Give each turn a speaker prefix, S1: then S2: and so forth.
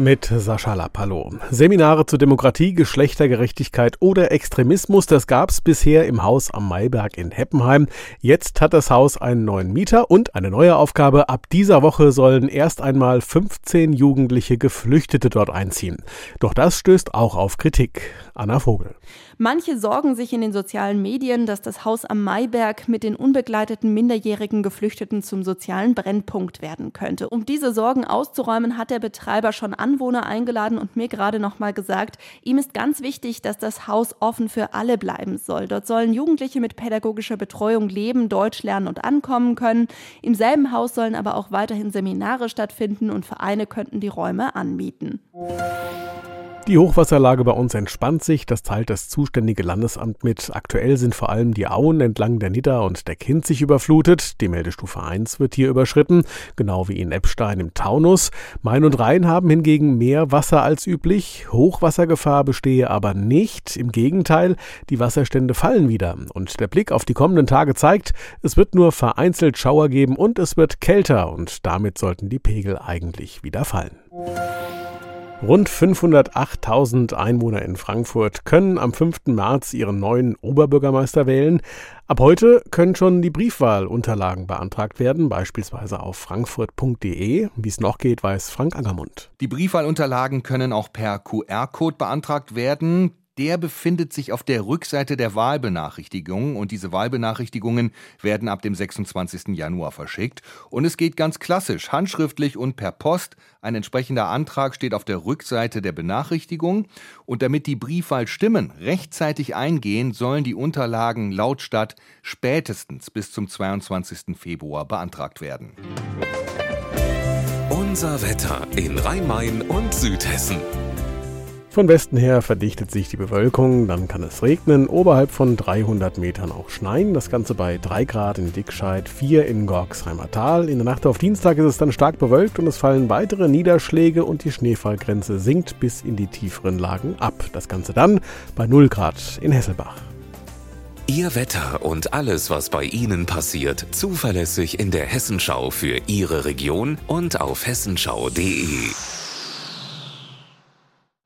S1: Mit Sascha Lapallo. Seminare zu Demokratie, Geschlechtergerechtigkeit oder Extremismus, das gab's bisher im Haus am Mayberg in Heppenheim. Jetzt hat das Haus einen neuen Mieter und eine neue Aufgabe. Ab dieser Woche sollen erst einmal 15 jugendliche Geflüchtete dort einziehen. Doch das stößt auch auf Kritik. Anna Vogel.
S2: Manche sorgen sich in den sozialen Medien, dass das Haus am Mayberg mit den unbegleiteten minderjährigen Geflüchteten zum sozialen Brennpunkt werden könnte. Um diese Sorgen auszuräumen, hat der Betreiber schon Anwohner eingeladen und mir gerade noch mal gesagt, ihm ist ganz wichtig, dass das Haus offen für alle bleiben soll. Dort sollen Jugendliche mit pädagogischer Betreuung leben, Deutsch lernen und ankommen können. Im selben Haus sollen aber auch weiterhin Seminare stattfinden und Vereine könnten die Räume anmieten.
S1: Die Hochwasserlage bei uns entspannt sich, das teilt das zuständige Landesamt mit. Aktuell sind vor allem die Auen entlang der Nidda und der Kinzig überflutet. Die Meldestufe 1 wird hier überschritten, genau wie in Eppstein im Taunus. Main und Rhein haben hingegen mehr Wasser als üblich. Hochwassergefahr bestehe aber nicht. Im Gegenteil, die Wasserstände fallen wieder. Und der Blick auf die kommenden Tage zeigt, es wird nur vereinzelt Schauer geben und es wird kälter und damit sollten die Pegel eigentlich wieder fallen. Rund 508.000 Einwohner in Frankfurt können am 5. März ihren neuen Oberbürgermeister wählen. Ab heute können schon die Briefwahlunterlagen beantragt werden, beispielsweise auf frankfurt.de. Wie es noch geht, weiß Frank Angermund.
S3: Die Briefwahlunterlagen können auch per QR-Code beantragt werden der befindet sich auf der Rückseite der Wahlbenachrichtigungen und diese Wahlbenachrichtigungen werden ab dem 26. Januar verschickt. Und es geht ganz klassisch, handschriftlich und per Post. Ein entsprechender Antrag steht auf der Rückseite der Benachrichtigung. Und damit die Briefwahlstimmen rechtzeitig eingehen, sollen die Unterlagen laut Stadt spätestens bis zum 22. Februar beantragt werden.
S4: Unser Wetter in Rhein-Main und Südhessen.
S1: Von Westen her verdichtet sich die Bewölkung, dann kann es regnen, oberhalb von 300 Metern auch schneien. Das Ganze bei 3 Grad in Dickscheid, 4 in Gorksheimer Tal. In der Nacht auf Dienstag ist es dann stark bewölkt und es fallen weitere Niederschläge und die Schneefallgrenze sinkt bis in die tieferen Lagen ab. Das Ganze dann bei 0 Grad in Hesselbach.
S4: Ihr Wetter und alles, was bei Ihnen passiert, zuverlässig in der Hessenschau für Ihre Region und auf hessenschau.de.